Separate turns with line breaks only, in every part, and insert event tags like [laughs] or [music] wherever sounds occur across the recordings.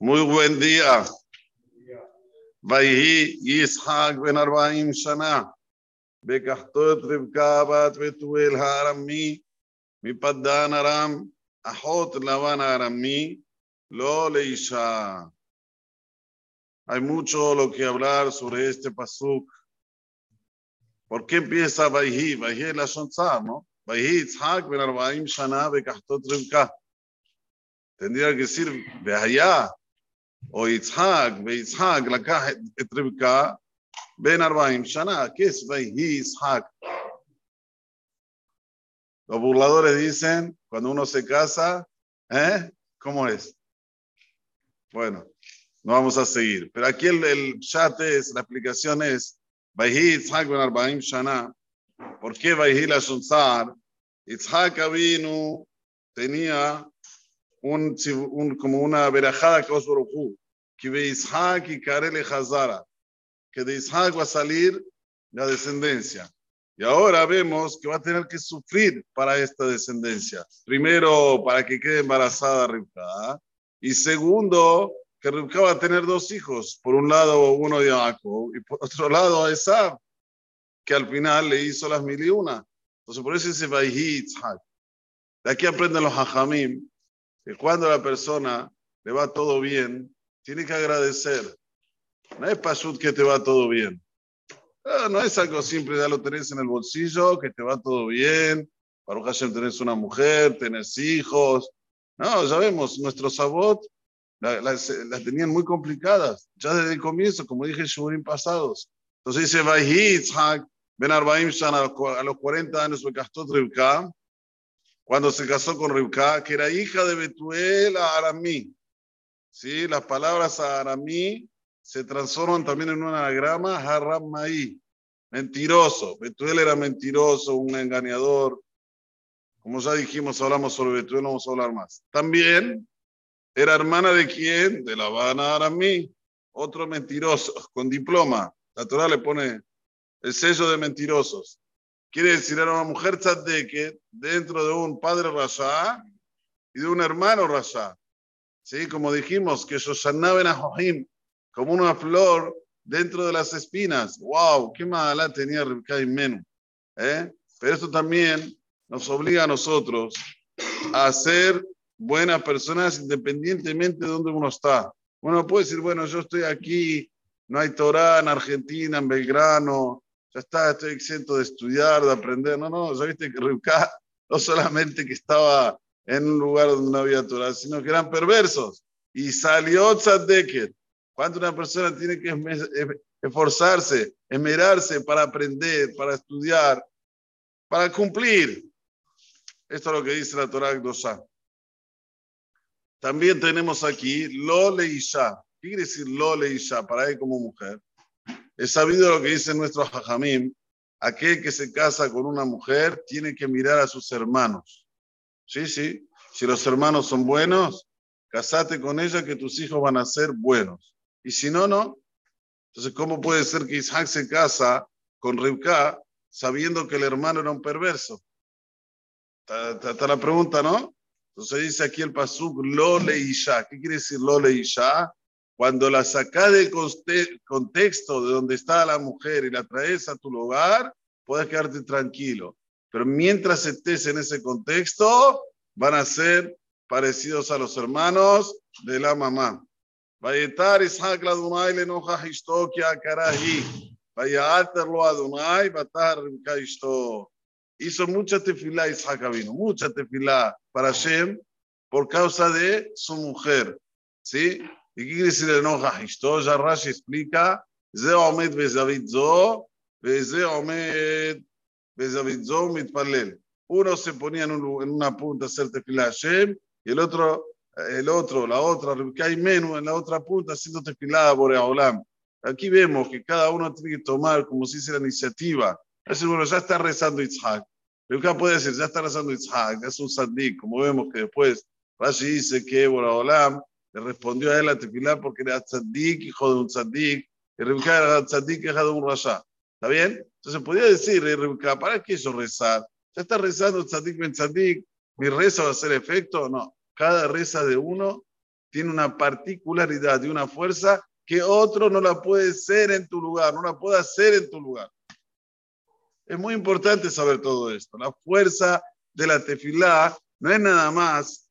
Muy buen día. ויהי יצחק בן ארבעים שנה, לקחתו את רבקה בת בתואל הארמי, מפדן ארם, אחות לבן הארמי, לא לאישה. Hay mucho lo que hablar sobre este pasuk. ¿Por qué empieza Vayhi? Vayhi es la Shonzar, ¿no? Vayhi Yitzhak ben Arbaim Shana bekahtot Rivka. Tendría que decir Vayha o Yitzhak, Yitzhak לקח את רבקה בין 40 שנה. ¿Qué es Vayhi Yitzhak? Los burladores dicen, cuando uno se casa, ¿eh? ¿Cómo es? Bueno, no vamos a seguir. Pero aquí el, el chat es, la explicación es, Vayhi Yitzhak ben Arbaim Shana. ¿Por qué Vayhi la Shunzar? Yitzhak vino, tenía un, un, como una verajada que os que de Yitzhak y Karele Hazara, que de Yitzhak va a salir la descendencia. Y ahora vemos que va a tener que sufrir para esta descendencia. Primero, para que quede embarazada Rivka. Y segundo, que Rivka va a tener dos hijos. Por un lado, uno de Jacob y por otro lado, Esab, que al final le hizo las mil y una. Entonces, por eso dice Vayhi Yitzhak. De aquí aprenden los hajamim que cuando a la persona le va todo bien, tiene que agradecer. No es pasud que te va todo bien. No es algo simple, ya lo tenés en el bolsillo, que te va todo bien. Para Hashem tenés una mujer, tenés hijos. No, ya vemos, nuestros sabot las, tenían muy complicadas, ya desde el comienzo, como dije en pasados. Entonces dice, Ben Arbaim a los 40 años, cuando se casó con Rivka, que era hija de Betuel a Aramí. ¿Sí? Las palabras Aramí se transforman también en un anagrama, Haramai, mentiroso. Betuel era mentiroso, un engañador. Como ya dijimos, hablamos sobre Betuel, no vamos a hablar más. También era hermana de quién? De la Habana Aramí, otro mentiroso, con diploma. La Torah le pone el sello de mentirosos. Quiere decir, era una mujer tzadeket dentro de un padre rasha y de un hermano rasha. ¿Sí? Como dijimos, que Shoshana ben como una flor dentro de las espinas. ¡Wow! ¡Qué mala tenía Rebecca y Menú! ¿Eh? Pero esto también nos obliga a nosotros a ser buenas personas independientemente de donde uno está. Uno puede decir, bueno, yo estoy aquí, no hay Torah en Argentina, en Belgrano, ya está, estoy exento de estudiar, de aprender. No, no, ya viste que Rivka [laughs] no solamente que estaba en un lugar donde no había Torah, sino que eran perversos. Y salió Tzadeket. Cuando una persona tiene que esforzarse, esmerarse para aprender, para estudiar, para cumplir. Esto es lo que dice la Torah Gdosha. También tenemos aquí lo leisha. ¿Qué quiere decir lo leisha para él como mujer? Es sabido lo que dice nuestro hajamim. Aquel que se casa con una mujer tiene que mirar a sus hermanos. Sí, sí. Si los hermanos son buenos, casate con ella que tus hijos van a ser buenos. Y si no, no. Entonces, ¿cómo puede ser que Isaac se casa con Rivka sabiendo que el hermano era un perverso? Está la pregunta, ¿no? Entonces dice aquí el pasuk lo leisha. ¿Qué quiere decir lo leisha? Cuando la sacas del contexto de donde está la mujer y la traes a tu lugar, puedes quedarte tranquilo. Pero mientras estés en ese contexto, van a ser parecidos a los hermanos de la mamá. Vayetar Isaac la Adonai le enoja a karahi. Vayaterlo Adonai batar ishto. Hizo mucha tefilá Isaac vino, mucha tefilá para Hashem por causa de su mujer. ¿Sí? ¿Y qué quiere decir enoja? Esto ya Rashi explica, ze omed bezavit zo, omed bezavit mitpalel. Uno se ponía en, un, en una punta a hacer tefilá Hashem, y el otro, el otro, la otra, que hay menos en la otra punta haciendo tefilá a Boreolam. Aquí vemos que cada uno tiene que tomar, como si dice, la iniciativa. Es bueno, ya está rezando Itzhak. Rivka puede decir, ya está rezando Itzhak, es un sandik, como vemos que después Rashi dice que Boreolam le respondió a él a tefilá porque era tzaddik, hijo de un tzaddik, y Rebeca era tzaddik, hija de un rasha. ¿Está bien? Entonces podía decir, Rebeca, ¿para qué eso rezar? Ya está rezando tzaddik ben tzaddik, ¿mi reza va a hacer efecto? No. Cada reza de uno tiene una particularidad y una fuerza que otro no la puede ser en tu lugar, no la puede hacer en tu lugar. Es muy importante saber todo esto. La fuerza de la tefilá no es nada más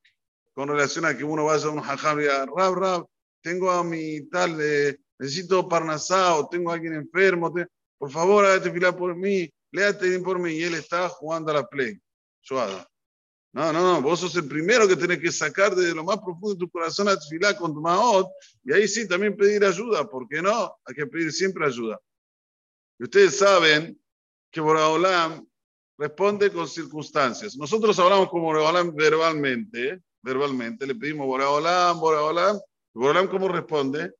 con relación a que uno vaya a un hajam y diga, Rab, Rab, tengo a mi tal, eh, necesito parnasá o tengo a alguien enfermo, por favor, haga tefilá por mí, léate por mí. Y él está jugando a la play. Suada. No, no, no, vos sos el primero que tenés que sacar desde lo más profundo de tu corazón a tefilá con tu maot, y ahí sí también pedir ayuda, ¿por qué no? Hay que pedir siempre ayuda. Y ustedes saben que Boraholam responde con circunstancias. Nosotros hablamos con Boraholam verbalmente, verbalmente, le pedimos Boraholam, y Boraholam ¿cómo responde?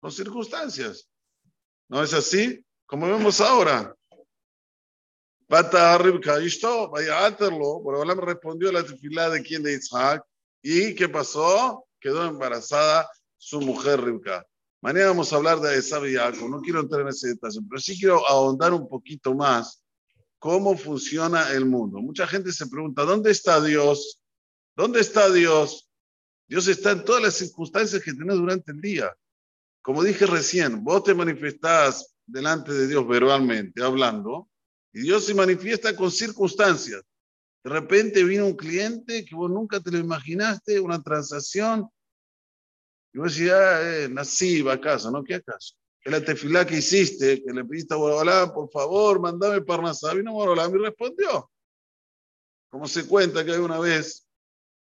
Con circunstancias. ¿No es así? Como vemos ahora. Pata Boraholam respondió a la tefilá de quien de Isaac, ¿y qué pasó? Quedó embarazada su mujer Ribka. Mañana vamos a hablar de Esav y Jacob, no quiero entrar en ese detalle, pero sí quiero ahondar un poquito más cómo funciona el mundo. Mucha gente se pregunta, ¿dónde está Dios? ¿Dónde está Dios? Dios está en todas las circunstancias que tenés durante el día. Como dije recién, vos te manifestás delante de Dios verbalmente, hablando, y Dios se manifiesta con circunstancias. De repente vino un cliente que vos nunca te lo imaginaste, una transacción, y vos decís, ah, eh, nací, va a casa, ¿no? ¿Qué acaso? Es la tefilá que hiciste, que le pediste a Borobalán, por favor, mandame Parnasá. Vino Borobalán y respondió. Como se cuenta que hay una vez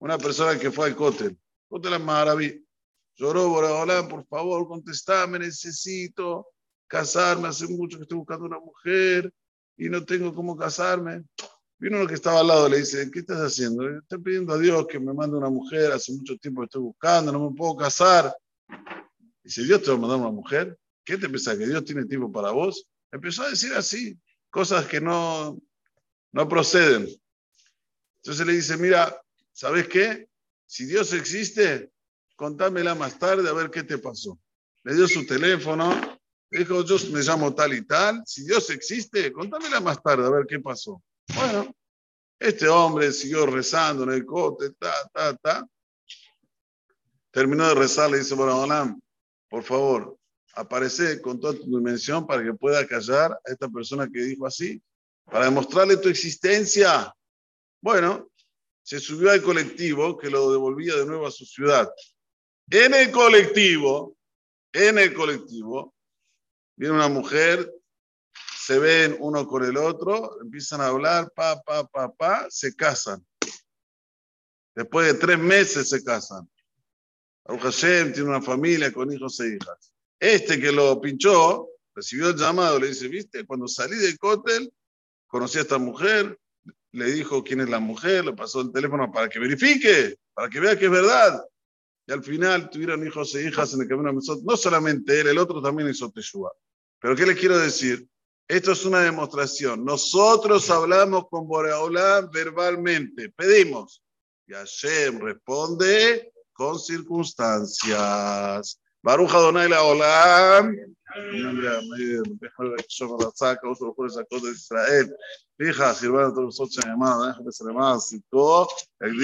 una persona que fue al cótel, cótel Maraví, lloró Borobalán, por favor, contestame, necesito casarme, hace mucho que estoy buscando una mujer y no tengo cómo casarme. Vino uno que estaba al lado, le dice, ¿qué estás haciendo? Estoy pidiendo a Dios que me mande una mujer, hace mucho tiempo que estoy buscando, no me puedo casar. Dice, ¿Dios te va a mandar una mujer? ¿Qué te pensás, que Dios tiene tiempo para vos? Empezó a decir así, cosas que no, no proceden. Entonces le dice, mira, ¿sabes qué? Si Dios existe, contámela más tarde a ver qué te pasó. Le dio su teléfono, dijo, yo me llamo tal y tal, si Dios existe, contámela más tarde a ver qué pasó. Bueno, este hombre siguió rezando en el cote, ta, ta, ta. Terminó de rezar, le dice, bueno, por favor, aparece con toda tu dimensión para que pueda callar a esta persona que dijo así, para demostrarle tu existencia. Bueno, se subió al colectivo que lo devolvía de nuevo a su ciudad. En el colectivo, en el colectivo, viene una mujer se ven uno con el otro, empiezan a hablar, pa, pa, pa, pa, se casan. Después de tres meses se casan. Abu Hashem tiene una familia con hijos e hijas. Este que lo pinchó, recibió el llamado, le dice, viste, cuando salí del cótel, conocí a esta mujer, le dijo quién es la mujer, le pasó el teléfono para que verifique, para que vea que es verdad. Y al final tuvieron hijos e hijas en el camino de No solamente él, el otro también hizo Teshua. Pero ¿qué les quiero decir? Esto es una demostración. Nosotros hablamos con Boreolam verbalmente, pedimos. Y Hashem responde con circunstancias. Baruch Adonai la Olam. Israel. Fija, sirvan a todos nosotros llamados, déjame ser más, y todo, el